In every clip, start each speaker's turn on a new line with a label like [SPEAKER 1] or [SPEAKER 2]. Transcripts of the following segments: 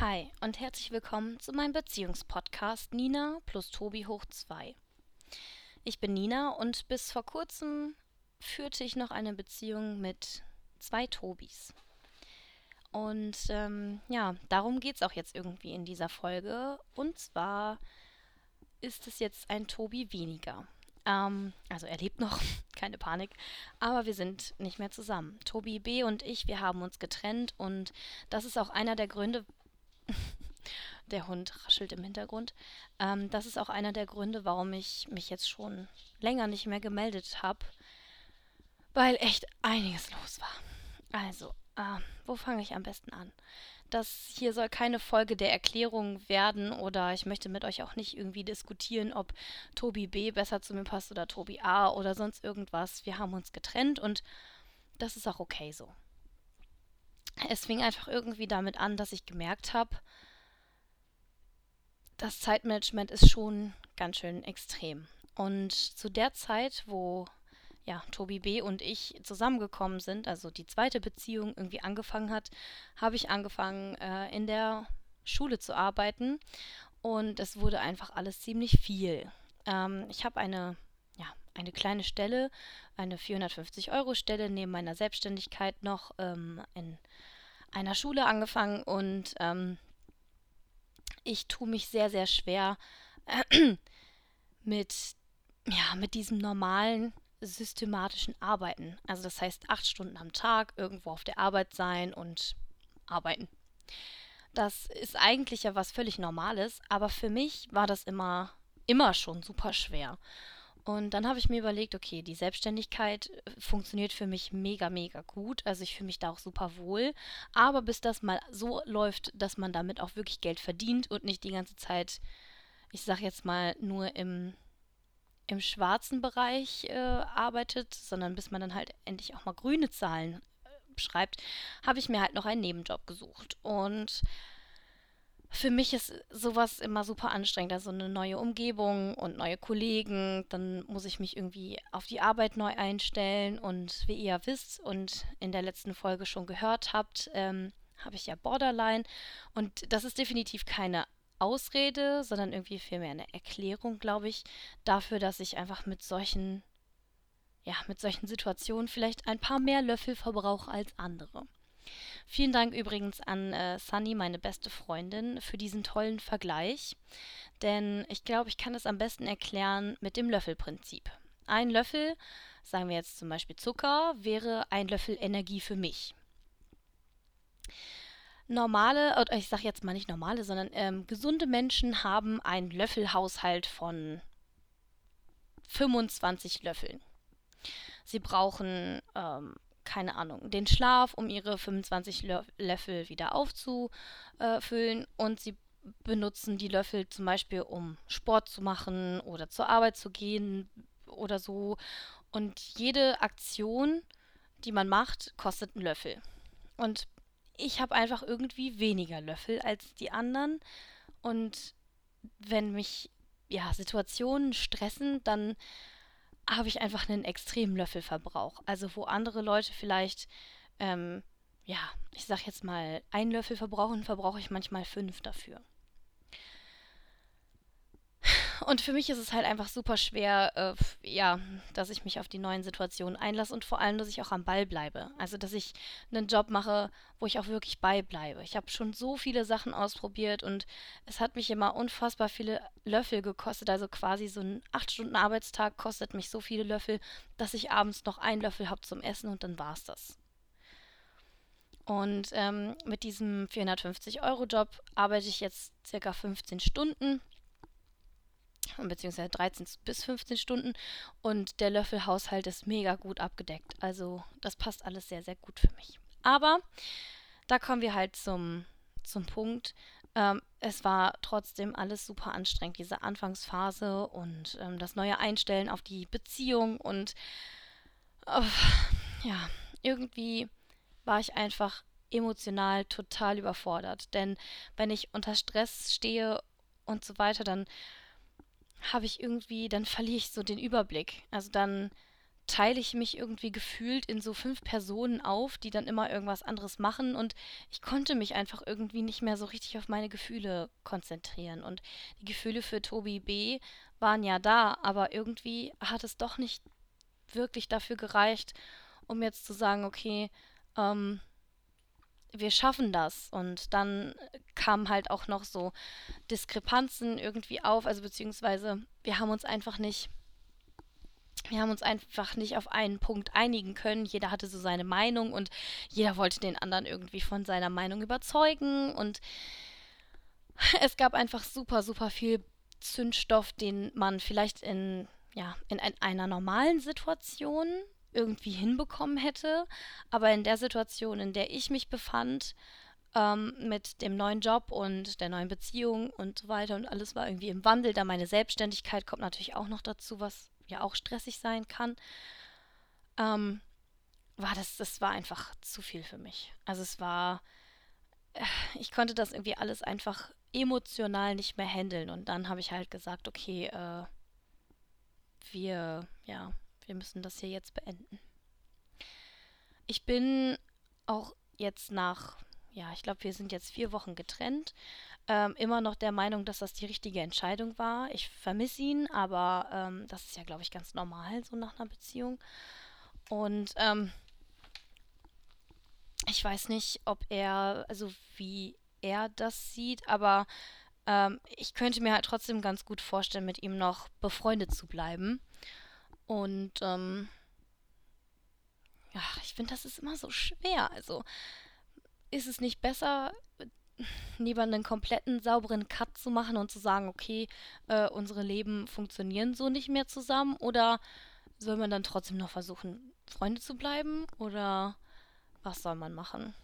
[SPEAKER 1] Hi und herzlich willkommen zu meinem Beziehungspodcast Nina plus Tobi hoch 2. Ich bin Nina und bis vor kurzem führte ich noch eine Beziehung mit zwei Tobis. Und ähm, ja, darum geht es auch jetzt irgendwie in dieser Folge. Und zwar ist es jetzt ein Tobi weniger. Ähm, also er lebt noch, keine Panik, aber wir sind nicht mehr zusammen. Tobi B und ich, wir haben uns getrennt und das ist auch einer der Gründe, der Hund raschelt im Hintergrund. Ähm, das ist auch einer der Gründe, warum ich mich jetzt schon länger nicht mehr gemeldet habe, weil echt einiges los war. Also, äh, wo fange ich am besten an? Das hier soll keine Folge der Erklärung werden oder ich möchte mit euch auch nicht irgendwie diskutieren, ob Tobi B besser zu mir passt oder Tobi A oder sonst irgendwas. Wir haben uns getrennt und das ist auch okay so es fing einfach irgendwie damit an, dass ich gemerkt habe, das Zeitmanagement ist schon ganz schön extrem. Und zu der Zeit, wo ja, Tobi B. und ich zusammengekommen sind, also die zweite Beziehung irgendwie angefangen hat, habe ich angefangen, äh, in der Schule zu arbeiten. Und es wurde einfach alles ziemlich viel. Ähm, ich habe eine, ja, eine kleine Stelle, eine 450-Euro-Stelle neben meiner Selbstständigkeit noch ähm, in einer Schule angefangen und ähm, ich tue mich sehr, sehr schwer äh, mit, ja, mit diesem normalen systematischen Arbeiten. Also das heißt acht Stunden am Tag irgendwo auf der Arbeit sein und arbeiten. Das ist eigentlich ja was völlig Normales, aber für mich war das immer, immer schon super schwer. Und dann habe ich mir überlegt, okay, die Selbstständigkeit äh, funktioniert für mich mega, mega gut. Also ich fühle mich da auch super wohl. Aber bis das mal so läuft, dass man damit auch wirklich Geld verdient und nicht die ganze Zeit, ich sage jetzt mal, nur im, im schwarzen Bereich äh, arbeitet, sondern bis man dann halt endlich auch mal grüne Zahlen äh, schreibt, habe ich mir halt noch einen Nebenjob gesucht. Und für mich ist sowas immer super anstrengend. Also eine neue Umgebung und neue Kollegen. Dann muss ich mich irgendwie auf die Arbeit neu einstellen. Und wie ihr wisst und in der letzten Folge schon gehört habt, ähm, habe ich ja Borderline. Und das ist definitiv keine Ausrede, sondern irgendwie vielmehr eine Erklärung, glaube ich, dafür, dass ich einfach mit solchen, ja, mit solchen Situationen vielleicht ein paar mehr Löffel verbrauche als andere. Vielen Dank übrigens an äh, Sunny, meine beste Freundin, für diesen tollen Vergleich. Denn ich glaube, ich kann es am besten erklären mit dem Löffelprinzip. Ein Löffel, sagen wir jetzt zum Beispiel Zucker, wäre ein Löffel Energie für mich. Normale, oder ich sage jetzt mal nicht normale, sondern ähm, gesunde Menschen haben einen Löffelhaushalt von 25 Löffeln. Sie brauchen ähm, keine Ahnung, den Schlaf, um ihre 25 Löffel wieder aufzufüllen und sie benutzen die Löffel zum Beispiel, um Sport zu machen oder zur Arbeit zu gehen oder so. Und jede Aktion, die man macht, kostet einen Löffel. Und ich habe einfach irgendwie weniger Löffel als die anderen. Und wenn mich ja Situationen stressen, dann habe ich einfach einen extremen Löffelverbrauch. Also wo andere Leute vielleicht, ähm, ja, ich sag jetzt mal, einen Löffel verbrauchen, verbrauche ich manchmal fünf dafür. Und für mich ist es halt einfach super schwer, äh, ja, dass ich mich auf die neuen Situationen einlasse und vor allem, dass ich auch am Ball bleibe. Also, dass ich einen Job mache, wo ich auch wirklich beibleibe. Ich habe schon so viele Sachen ausprobiert und es hat mich immer unfassbar viele Löffel gekostet. Also quasi so ein 8-Stunden-Arbeitstag kostet mich so viele Löffel, dass ich abends noch einen Löffel habe zum Essen und dann war es das. Und ähm, mit diesem 450-Euro-Job arbeite ich jetzt circa 15 Stunden beziehungsweise 13 bis 15 Stunden und der Löffelhaushalt ist mega gut abgedeckt. Also das passt alles sehr, sehr gut für mich. Aber da kommen wir halt zum, zum Punkt. Ähm, es war trotzdem alles super anstrengend, diese Anfangsphase und ähm, das neue Einstellen auf die Beziehung und oh, ja, irgendwie war ich einfach emotional total überfordert. Denn wenn ich unter Stress stehe und so weiter, dann habe ich irgendwie, dann verliere ich so den Überblick. Also dann teile ich mich irgendwie gefühlt in so fünf Personen auf, die dann immer irgendwas anderes machen und ich konnte mich einfach irgendwie nicht mehr so richtig auf meine Gefühle konzentrieren. Und die Gefühle für Tobi B waren ja da, aber irgendwie hat es doch nicht wirklich dafür gereicht, um jetzt zu sagen, okay, ähm, wir schaffen das. Und dann kamen halt auch noch so Diskrepanzen irgendwie auf, also beziehungsweise wir haben uns einfach nicht, wir haben uns einfach nicht auf einen Punkt einigen können. Jeder hatte so seine Meinung und jeder wollte den anderen irgendwie von seiner Meinung überzeugen und es gab einfach super, super viel Zündstoff, den man vielleicht in, ja, in ein, einer normalen Situation irgendwie hinbekommen hätte. Aber in der Situation, in der ich mich befand, ähm, mit dem neuen Job und der neuen Beziehung und so weiter und alles war irgendwie im Wandel. Da meine Selbstständigkeit kommt natürlich auch noch dazu, was ja auch stressig sein kann. Ähm, war das, das war einfach zu viel für mich. Also es war, äh, ich konnte das irgendwie alles einfach emotional nicht mehr handeln und dann habe ich halt gesagt, okay, äh, wir, ja, wir müssen das hier jetzt beenden. Ich bin auch jetzt nach, ja, ich glaube, wir sind jetzt vier Wochen getrennt, ähm, immer noch der Meinung, dass das die richtige Entscheidung war. Ich vermisse ihn, aber ähm, das ist ja, glaube ich, ganz normal so nach einer Beziehung. Und ähm, ich weiß nicht, ob er, also wie er das sieht, aber ähm, ich könnte mir halt trotzdem ganz gut vorstellen, mit ihm noch befreundet zu bleiben. Und ähm, ja, ich finde, das ist immer so schwer. Also ist es nicht besser, lieber einen kompletten sauberen Cut zu machen und zu sagen, okay, äh, unsere Leben funktionieren so nicht mehr zusammen? Oder soll man dann trotzdem noch versuchen, Freunde zu bleiben? Oder was soll man machen?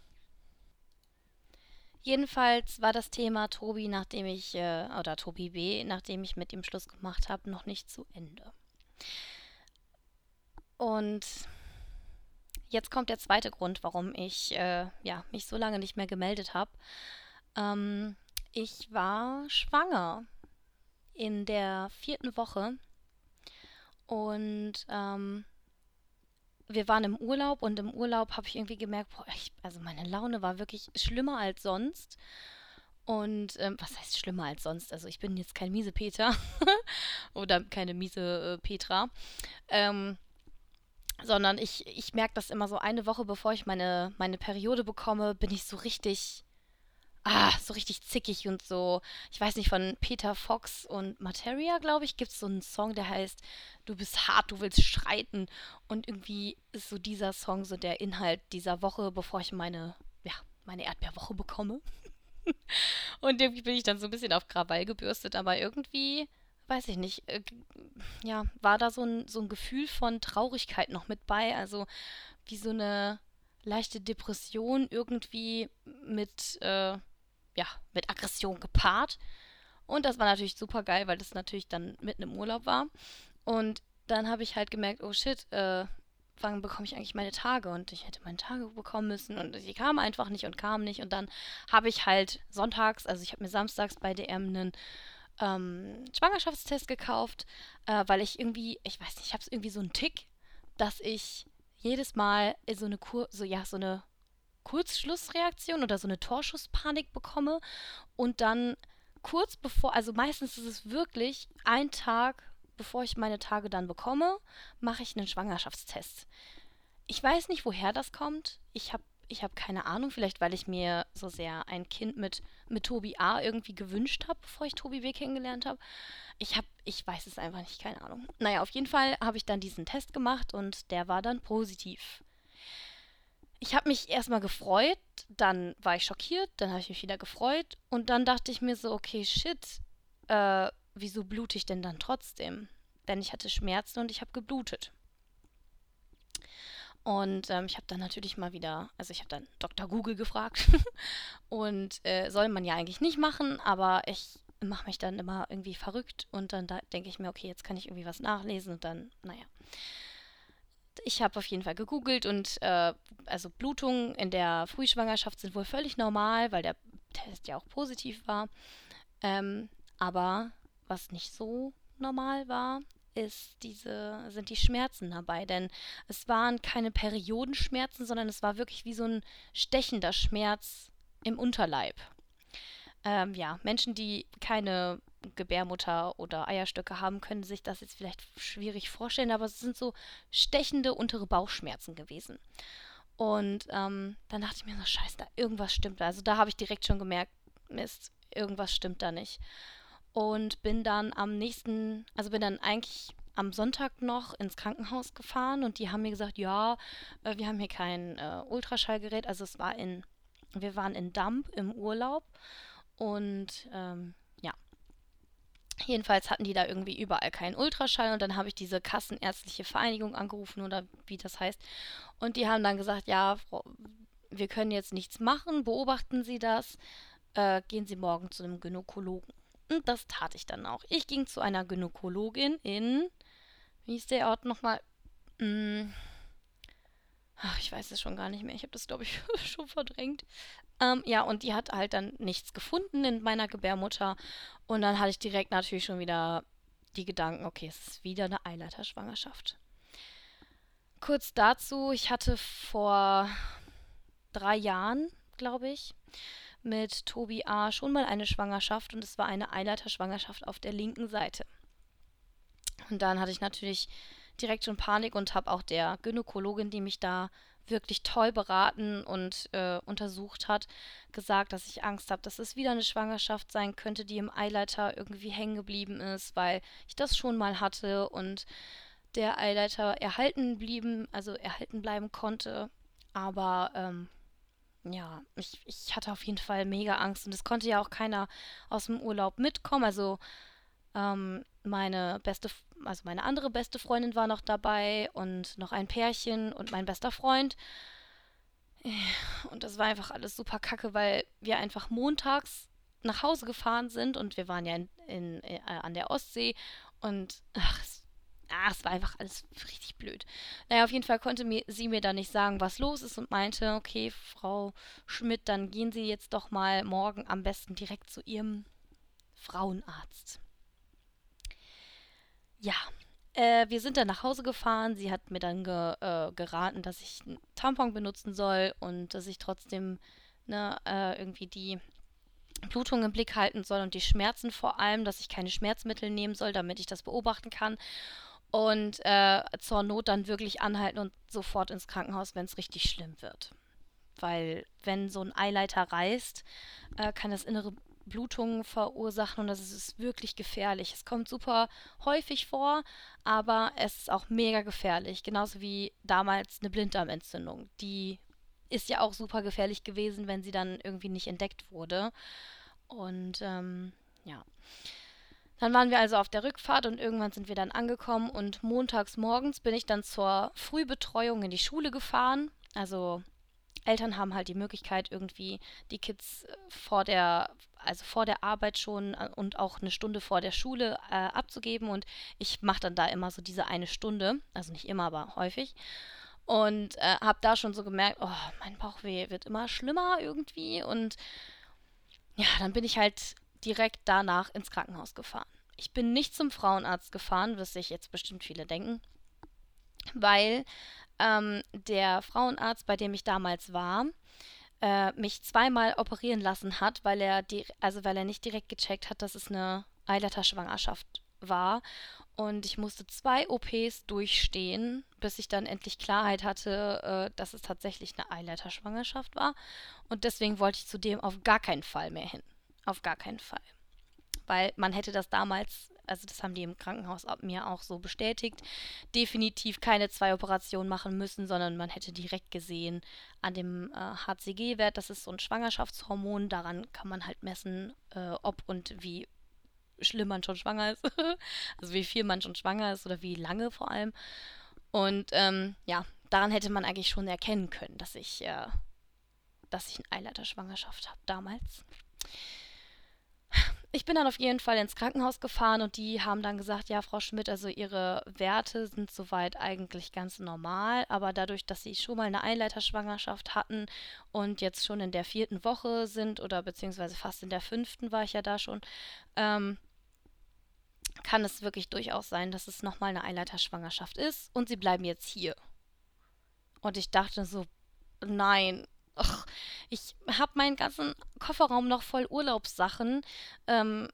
[SPEAKER 1] Jedenfalls war das Thema Tobi, nachdem ich, äh, oder Tobi B., nachdem ich mit ihm Schluss gemacht habe, noch nicht zu Ende. Und jetzt kommt der zweite Grund, warum ich äh, ja, mich so lange nicht mehr gemeldet habe. Ähm, ich war schwanger in der vierten Woche und ähm, wir waren im Urlaub und im Urlaub habe ich irgendwie gemerkt, boah, ich, also meine Laune war wirklich schlimmer als sonst. Und ähm, was heißt schlimmer als sonst? Also ich bin jetzt kein miese Peter oder keine miese äh, Petra. Ähm, sondern ich, ich merke das immer so eine Woche, bevor ich meine, meine Periode bekomme, bin ich so richtig, ah, so richtig zickig und so. Ich weiß nicht, von Peter Fox und Materia, glaube ich, gibt es so einen Song, der heißt Du bist hart, du willst schreiten. Und irgendwie ist so dieser Song so der Inhalt dieser Woche, bevor ich meine, ja, meine Erdbeerwoche bekomme. und irgendwie bin ich dann so ein bisschen auf Krawall gebürstet, aber irgendwie weiß ich nicht, äh, ja, war da so ein, so ein Gefühl von Traurigkeit noch mit bei, also wie so eine leichte Depression irgendwie mit, äh, ja, mit Aggression gepaart. Und das war natürlich super geil, weil das natürlich dann mitten im Urlaub war. Und dann habe ich halt gemerkt, oh shit, äh, wann bekomme ich eigentlich meine Tage? Und ich hätte meine Tage bekommen müssen und sie kam einfach nicht und kam nicht. Und dann habe ich halt sonntags, also ich habe mir samstags bei DM einen ähm, Schwangerschaftstest gekauft, äh, weil ich irgendwie, ich weiß nicht, ich habe es irgendwie so einen Tick, dass ich jedes Mal so eine Kur so ja so eine Kurzschlussreaktion oder so eine Torschusspanik bekomme und dann kurz bevor, also meistens ist es wirklich ein Tag bevor ich meine Tage dann bekomme, mache ich einen Schwangerschaftstest. Ich weiß nicht, woher das kommt. Ich habe ich habe keine Ahnung, vielleicht weil ich mir so sehr ein Kind mit, mit Tobi A irgendwie gewünscht habe, bevor ich Tobi W kennengelernt habe. Ich habe, ich weiß es einfach nicht, keine Ahnung. Naja, auf jeden Fall habe ich dann diesen Test gemacht und der war dann positiv. Ich habe mich erstmal gefreut, dann war ich schockiert, dann habe ich mich wieder gefreut und dann dachte ich mir so, okay, shit, äh, wieso blute ich denn dann trotzdem? Denn ich hatte Schmerzen und ich habe geblutet. Und ähm, ich habe dann natürlich mal wieder, also ich habe dann Dr. Google gefragt. und äh, soll man ja eigentlich nicht machen, aber ich mache mich dann immer irgendwie verrückt und dann da denke ich mir, okay, jetzt kann ich irgendwie was nachlesen und dann, naja. Ich habe auf jeden Fall gegoogelt und äh, also Blutungen in der Frühschwangerschaft sind wohl völlig normal, weil der Test ja auch positiv war. Ähm, aber was nicht so normal war, ist diese, sind die Schmerzen dabei. Denn es waren keine Periodenschmerzen, sondern es war wirklich wie so ein stechender Schmerz im Unterleib. Ähm, ja, Menschen, die keine Gebärmutter oder Eierstöcke haben, können sich das jetzt vielleicht schwierig vorstellen, aber es sind so stechende untere Bauchschmerzen gewesen. Und ähm, dann dachte ich mir so, scheiße, da irgendwas stimmt da. Also da habe ich direkt schon gemerkt, Mist, irgendwas stimmt da nicht. Und bin dann am nächsten, also bin dann eigentlich am Sonntag noch ins Krankenhaus gefahren und die haben mir gesagt, ja, äh, wir haben hier kein äh, Ultraschallgerät. Also es war in, wir waren in Damp im Urlaub und ähm, ja. Jedenfalls hatten die da irgendwie überall keinen Ultraschall und dann habe ich diese Kassenärztliche Vereinigung angerufen oder wie das heißt. Und die haben dann gesagt, ja, Frau, wir können jetzt nichts machen, beobachten Sie das, äh, gehen Sie morgen zu einem Gynäkologen. Und das tat ich dann auch. Ich ging zu einer Gynäkologin in, wie ist der Ort nochmal? Hm, ach, ich weiß es schon gar nicht mehr. Ich habe das, glaube ich, schon verdrängt. Ähm, ja, und die hat halt dann nichts gefunden in meiner Gebärmutter. Und dann hatte ich direkt natürlich schon wieder die Gedanken, okay, es ist wieder eine Eileiterschwangerschaft. Kurz dazu, ich hatte vor drei Jahren, glaube ich, mit Tobi A. schon mal eine Schwangerschaft und es war eine Eileiterschwangerschaft auf der linken Seite. Und dann hatte ich natürlich direkt schon Panik und habe auch der Gynäkologin, die mich da wirklich toll beraten und äh, untersucht hat, gesagt, dass ich Angst habe, dass es wieder eine Schwangerschaft sein könnte, die im Eileiter irgendwie hängen geblieben ist, weil ich das schon mal hatte und der Eileiter erhalten blieben, also erhalten bleiben konnte. Aber ähm, ja, ich, ich hatte auf jeden Fall mega Angst und es konnte ja auch keiner aus dem Urlaub mitkommen. Also ähm, meine beste, also meine andere beste Freundin war noch dabei und noch ein Pärchen und mein bester Freund. Und das war einfach alles super kacke, weil wir einfach montags nach Hause gefahren sind und wir waren ja in, in, äh, an der Ostsee und ach, ach, es war einfach alles richtig blöd. Naja, auf jeden Fall konnte mir, sie mir dann nicht sagen, was los ist und meinte, okay, Frau Schmidt, dann gehen Sie jetzt doch mal morgen am besten direkt zu Ihrem Frauenarzt. Ja, äh, wir sind dann nach Hause gefahren. Sie hat mir dann ge, äh, geraten, dass ich einen Tampon benutzen soll und dass ich trotzdem ne, äh, irgendwie die Blutung im Blick halten soll und die Schmerzen vor allem, dass ich keine Schmerzmittel nehmen soll, damit ich das beobachten kann. Und äh, zur Not dann wirklich anhalten und sofort ins Krankenhaus, wenn es richtig schlimm wird. Weil wenn so ein Eileiter reißt, äh, kann das innere Blutungen verursachen und das ist wirklich gefährlich. Es kommt super häufig vor, aber es ist auch mega gefährlich. Genauso wie damals eine Blinddarmentzündung. Die ist ja auch super gefährlich gewesen, wenn sie dann irgendwie nicht entdeckt wurde. Und ähm, ja. Dann waren wir also auf der Rückfahrt und irgendwann sind wir dann angekommen und montags morgens bin ich dann zur Frühbetreuung in die Schule gefahren. Also Eltern haben halt die Möglichkeit, irgendwie die Kids äh, vor der, also vor der Arbeit schon äh, und auch eine Stunde vor der Schule äh, abzugeben. Und ich mache dann da immer so diese eine Stunde, also nicht immer, aber häufig. Und äh, habe da schon so gemerkt, oh, mein Bauchweh wird immer schlimmer irgendwie. Und ja, dann bin ich halt direkt danach ins Krankenhaus gefahren. Ich bin nicht zum Frauenarzt gefahren, was sich jetzt bestimmt viele denken, weil ähm, der Frauenarzt, bei dem ich damals war, äh, mich zweimal operieren lassen hat, weil er die, also weil er nicht direkt gecheckt hat, dass es eine Eileiterschwangerschaft war. Und ich musste zwei OPs durchstehen, bis ich dann endlich Klarheit hatte, äh, dass es tatsächlich eine Eileiterschwangerschaft war. Und deswegen wollte ich zudem auf gar keinen Fall mehr hin. Auf gar keinen Fall. Weil man hätte das damals also das haben die im Krankenhaus mir auch so bestätigt, definitiv keine zwei Operationen machen müssen, sondern man hätte direkt gesehen an dem äh, HCG-Wert, das ist so ein Schwangerschaftshormon, daran kann man halt messen, äh, ob und wie schlimm man schon schwanger ist, also wie viel man schon schwanger ist oder wie lange vor allem. Und ähm, ja, daran hätte man eigentlich schon erkennen können, dass ich, äh, dass ich eine Eileiterschwangerschaft habe damals ich bin dann auf jeden Fall ins Krankenhaus gefahren und die haben dann gesagt, ja, Frau Schmidt, also Ihre Werte sind soweit eigentlich ganz normal, aber dadurch, dass Sie schon mal eine Einleiterschwangerschaft hatten und jetzt schon in der vierten Woche sind oder beziehungsweise fast in der fünften war ich ja da schon, ähm, kann es wirklich durchaus sein, dass es nochmal eine Eileiterschwangerschaft ist und sie bleiben jetzt hier. Und ich dachte so, nein, ach, ich habe meinen ganzen Kofferraum noch voll Urlaubssachen. Ähm,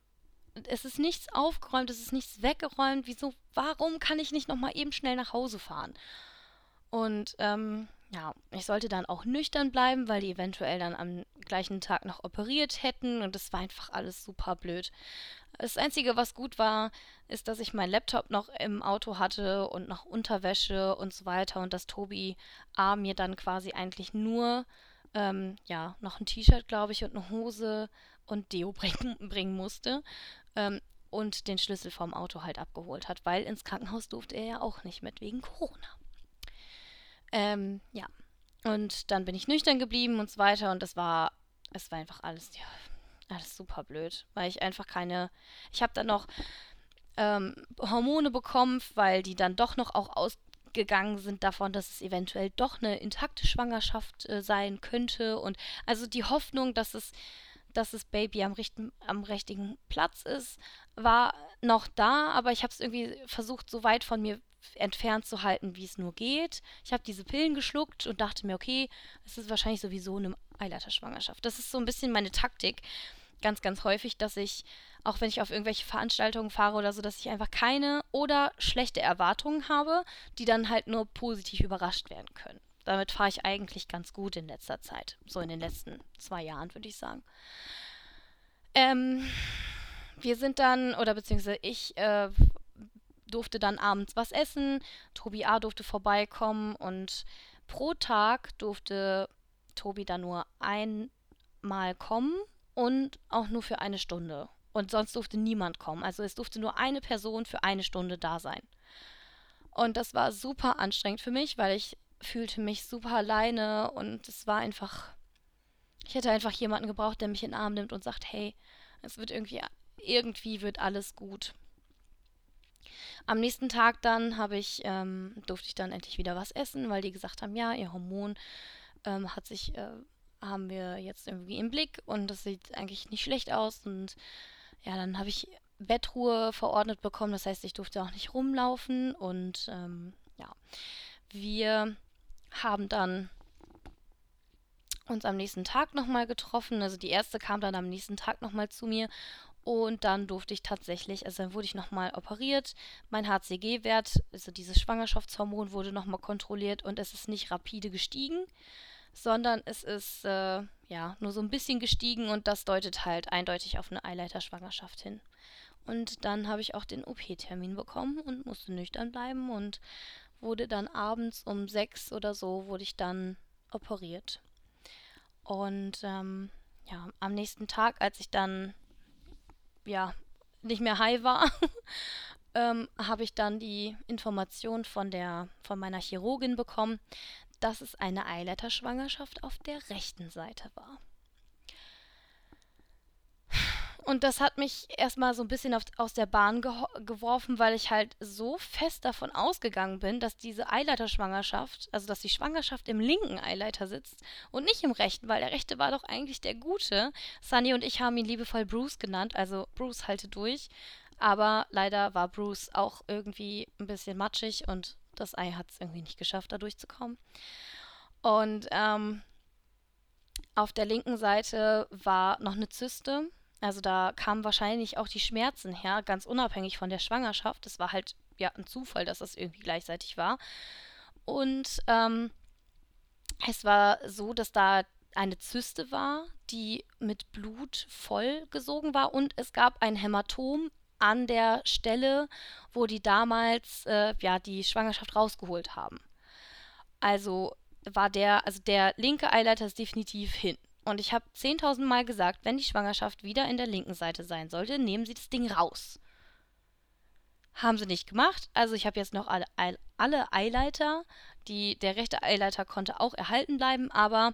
[SPEAKER 1] es ist nichts aufgeräumt, es ist nichts weggeräumt. Wieso, warum kann ich nicht nochmal eben schnell nach Hause fahren? Und ähm, ja, ich sollte dann auch nüchtern bleiben, weil die eventuell dann am gleichen Tag noch operiert hätten und das war einfach alles super blöd. Das Einzige, was gut war, ist, dass ich meinen Laptop noch im Auto hatte und noch Unterwäsche und so weiter und dass Tobi A mir dann quasi eigentlich nur ähm, ja, noch ein T-Shirt, glaube ich, und eine Hose und Deo bringen, bringen musste. Ähm, und den Schlüssel vom Auto halt abgeholt hat, weil ins Krankenhaus durfte er ja auch nicht mit wegen Corona. Ähm, ja. Und dann bin ich nüchtern geblieben und so weiter und das war, es war einfach alles, ja, alles super blöd, weil ich einfach keine, ich habe dann noch ähm, Hormone bekommen, weil die dann doch noch auch ausgegangen sind davon, dass es eventuell doch eine intakte Schwangerschaft äh, sein könnte und also die Hoffnung, dass es dass das Baby am, richten, am richtigen Platz ist, war noch da, aber ich habe es irgendwie versucht, so weit von mir entfernt zu halten, wie es nur geht. Ich habe diese Pillen geschluckt und dachte mir, okay, es ist wahrscheinlich sowieso eine Eileiterschwangerschaft. Das ist so ein bisschen meine Taktik. Ganz, ganz häufig, dass ich, auch wenn ich auf irgendwelche Veranstaltungen fahre oder so, dass ich einfach keine oder schlechte Erwartungen habe, die dann halt nur positiv überrascht werden können. Damit fahre ich eigentlich ganz gut in letzter Zeit. So in den letzten zwei Jahren, würde ich sagen. Ähm, wir sind dann, oder beziehungsweise ich äh, durfte dann abends was essen, Tobi A. durfte vorbeikommen und pro Tag durfte Tobi dann nur einmal kommen und auch nur für eine Stunde. Und sonst durfte niemand kommen. Also es durfte nur eine Person für eine Stunde da sein. Und das war super anstrengend für mich, weil ich fühlte mich super alleine und es war einfach. Ich hätte einfach jemanden gebraucht, der mich in den Arm nimmt und sagt, hey, es wird irgendwie, irgendwie wird alles gut. Am nächsten Tag dann habe ich, ähm, durfte ich dann endlich wieder was essen, weil die gesagt haben, ja, ihr Hormon ähm, hat sich, äh, haben wir jetzt irgendwie im Blick und das sieht eigentlich nicht schlecht aus. Und ja, dann habe ich Bettruhe verordnet bekommen, das heißt, ich durfte auch nicht rumlaufen und ähm, ja, wir haben dann uns am nächsten Tag nochmal getroffen. Also die erste kam dann am nächsten Tag nochmal zu mir und dann durfte ich tatsächlich, also dann wurde ich nochmal operiert. Mein HCG-Wert, also dieses Schwangerschaftshormon, wurde nochmal kontrolliert und es ist nicht rapide gestiegen, sondern es ist äh, ja nur so ein bisschen gestiegen und das deutet halt eindeutig auf eine Eileiterschwangerschaft hin. Und dann habe ich auch den OP-Termin bekommen und musste nüchtern bleiben und wurde dann abends um sechs oder so wurde ich dann operiert. Und ähm, ja, am nächsten Tag, als ich dann ja, nicht mehr high war, ähm, habe ich dann die Information von der, von meiner Chirurgin bekommen, dass es eine Eileiterschwangerschaft auf der rechten Seite war. Und das hat mich erstmal so ein bisschen auf, aus der Bahn geworfen, weil ich halt so fest davon ausgegangen bin, dass diese Eileiterschwangerschaft, also dass die Schwangerschaft im linken Eileiter sitzt und nicht im rechten, weil der rechte war doch eigentlich der gute. Sunny und ich haben ihn liebevoll Bruce genannt, also Bruce halte durch. Aber leider war Bruce auch irgendwie ein bisschen matschig und das Ei hat es irgendwie nicht geschafft, da durchzukommen. Und ähm, auf der linken Seite war noch eine Zyste also da kamen wahrscheinlich auch die Schmerzen her, ganz unabhängig von der Schwangerschaft. Es war halt ja ein Zufall, dass das irgendwie gleichzeitig war. Und ähm, es war so, dass da eine Zyste war, die mit Blut vollgesogen war und es gab ein Hämatom an der Stelle, wo die damals äh, ja die Schwangerschaft rausgeholt haben. Also war der, also der linke Eileiter ist definitiv hin. Und ich habe 10.000 Mal gesagt, wenn die Schwangerschaft wieder in der linken Seite sein sollte, nehmen Sie das Ding raus. Haben sie nicht gemacht. Also ich habe jetzt noch alle, alle Eileiter. Die, der rechte Eileiter konnte auch erhalten bleiben, aber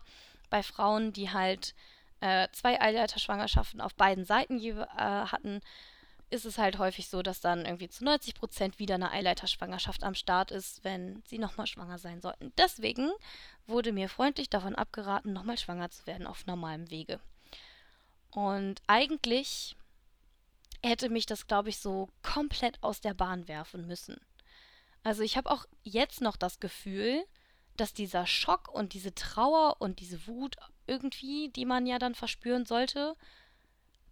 [SPEAKER 1] bei Frauen, die halt äh, zwei Eileiterschwangerschaften auf beiden Seiten äh, hatten, ist es halt häufig so, dass dann irgendwie zu 90 Prozent wieder eine Eileiterschwangerschaft am Start ist, wenn sie nochmal schwanger sein sollten. Deswegen wurde mir freundlich davon abgeraten, nochmal schwanger zu werden auf normalem Wege. Und eigentlich hätte mich das, glaube ich, so komplett aus der Bahn werfen müssen. Also ich habe auch jetzt noch das Gefühl, dass dieser Schock und diese Trauer und diese Wut irgendwie, die man ja dann verspüren sollte,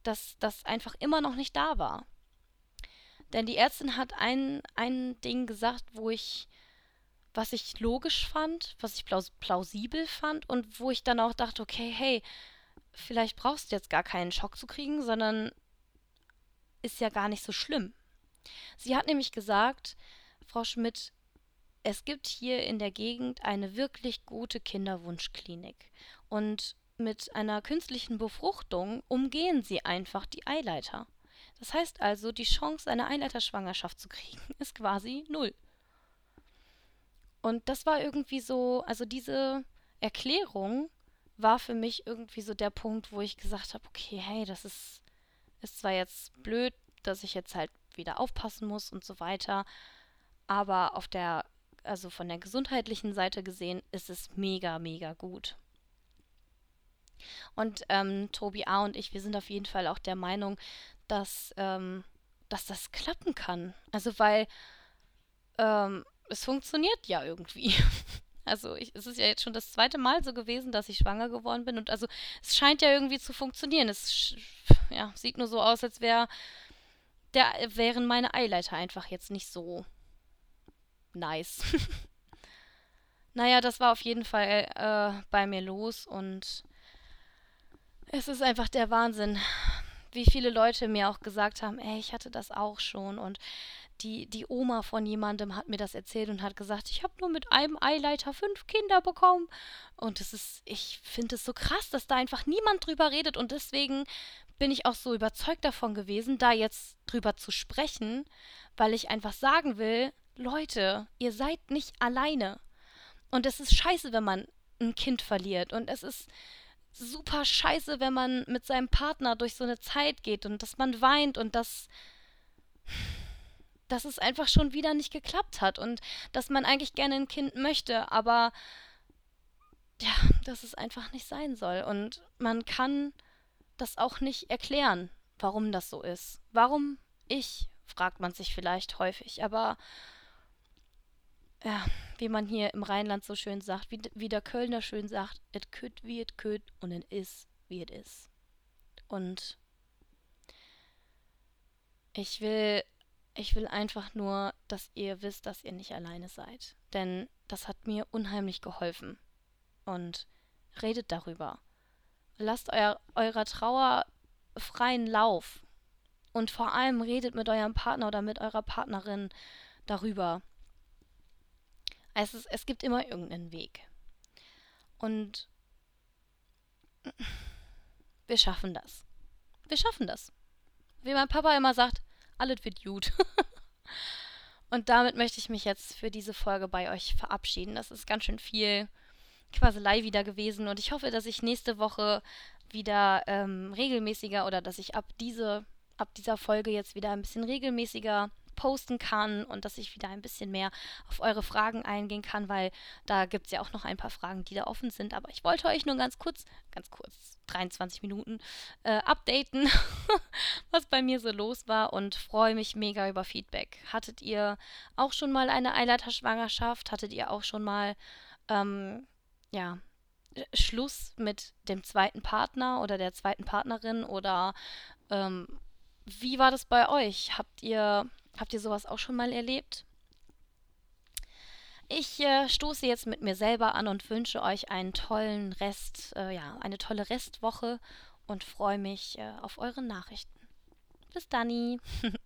[SPEAKER 1] dass das einfach immer noch nicht da war. Denn die Ärztin hat ein, ein Ding gesagt, wo ich, was ich logisch fand, was ich plausibel fand und wo ich dann auch dachte, okay, hey, vielleicht brauchst du jetzt gar keinen Schock zu kriegen, sondern ist ja gar nicht so schlimm. Sie hat nämlich gesagt, Frau Schmidt, es gibt hier in der Gegend eine wirklich gute Kinderwunschklinik. Und mit einer künstlichen Befruchtung umgehen sie einfach die Eileiter. Das heißt also, die Chance, eine Eileiterschwangerschaft zu kriegen, ist quasi null. Und das war irgendwie so, also diese Erklärung war für mich irgendwie so der Punkt, wo ich gesagt habe, okay, hey, das ist, ist zwar jetzt blöd, dass ich jetzt halt wieder aufpassen muss und so weiter, aber auf der also von der gesundheitlichen Seite gesehen, ist es mega, mega gut. Und ähm, Tobi A. und ich, wir sind auf jeden Fall auch der Meinung, dass, ähm, dass das klappen kann. Also weil ähm, es funktioniert ja irgendwie. Also ich, es ist ja jetzt schon das zweite Mal so gewesen, dass ich schwanger geworden bin. Und also es scheint ja irgendwie zu funktionieren. Es ja, sieht nur so aus, als wär, der, wären meine Eileiter einfach jetzt nicht so nice. naja, das war auf jeden Fall äh, bei mir los und es ist einfach der Wahnsinn, wie viele Leute mir auch gesagt haben, ey, ich hatte das auch schon und die, die Oma von jemandem hat mir das erzählt und hat gesagt, ich habe nur mit einem Eileiter fünf Kinder bekommen. Und es ist, ich finde es so krass, dass da einfach niemand drüber redet und deswegen bin ich auch so überzeugt davon gewesen, da jetzt drüber zu sprechen, weil ich einfach sagen will, Leute, ihr seid nicht alleine. Und es ist scheiße, wenn man ein Kind verliert. Und es ist super scheiße, wenn man mit seinem Partner durch so eine Zeit geht und dass man weint und dass, dass es einfach schon wieder nicht geklappt hat und dass man eigentlich gerne ein Kind möchte, aber ja, dass es einfach nicht sein soll. Und man kann das auch nicht erklären, warum das so ist. Warum ich, fragt man sich vielleicht häufig, aber ja, wie man hier im Rheinland so schön sagt, wie, wie der Kölner schön sagt, et kütt wie et kütt und et is wie et is. Und ich will, ich will einfach nur, dass ihr wisst, dass ihr nicht alleine seid. Denn das hat mir unheimlich geholfen. Und redet darüber. Lasst euer, eurer Trauer freien Lauf. Und vor allem redet mit eurem Partner oder mit eurer Partnerin darüber. Es, ist, es gibt immer irgendeinen Weg. Und wir schaffen das. Wir schaffen das. Wie mein Papa immer sagt, alles wird gut. Und damit möchte ich mich jetzt für diese Folge bei euch verabschieden. Das ist ganz schön viel Quaselei wieder gewesen und ich hoffe, dass ich nächste Woche wieder ähm, regelmäßiger oder dass ich ab diese ab dieser Folge jetzt wieder ein bisschen regelmäßiger posten kann und dass ich wieder ein bisschen mehr auf eure Fragen eingehen kann, weil da gibt es ja auch noch ein paar Fragen, die da offen sind. Aber ich wollte euch nur ganz kurz, ganz kurz, 23 Minuten, äh, updaten, was bei mir so los war und freue mich mega über Feedback. Hattet ihr auch schon mal eine Eileiterschwangerschaft? Hattet ihr auch schon mal, ähm, ja, Schluss mit dem zweiten Partner oder der zweiten Partnerin oder ähm, wie war das bei euch? Habt ihr Habt ihr sowas auch schon mal erlebt? Ich äh, stoße jetzt mit mir selber an und wünsche euch einen tollen Rest, äh, ja, eine tolle Restwoche und freue mich äh, auf eure Nachrichten. Bis dann.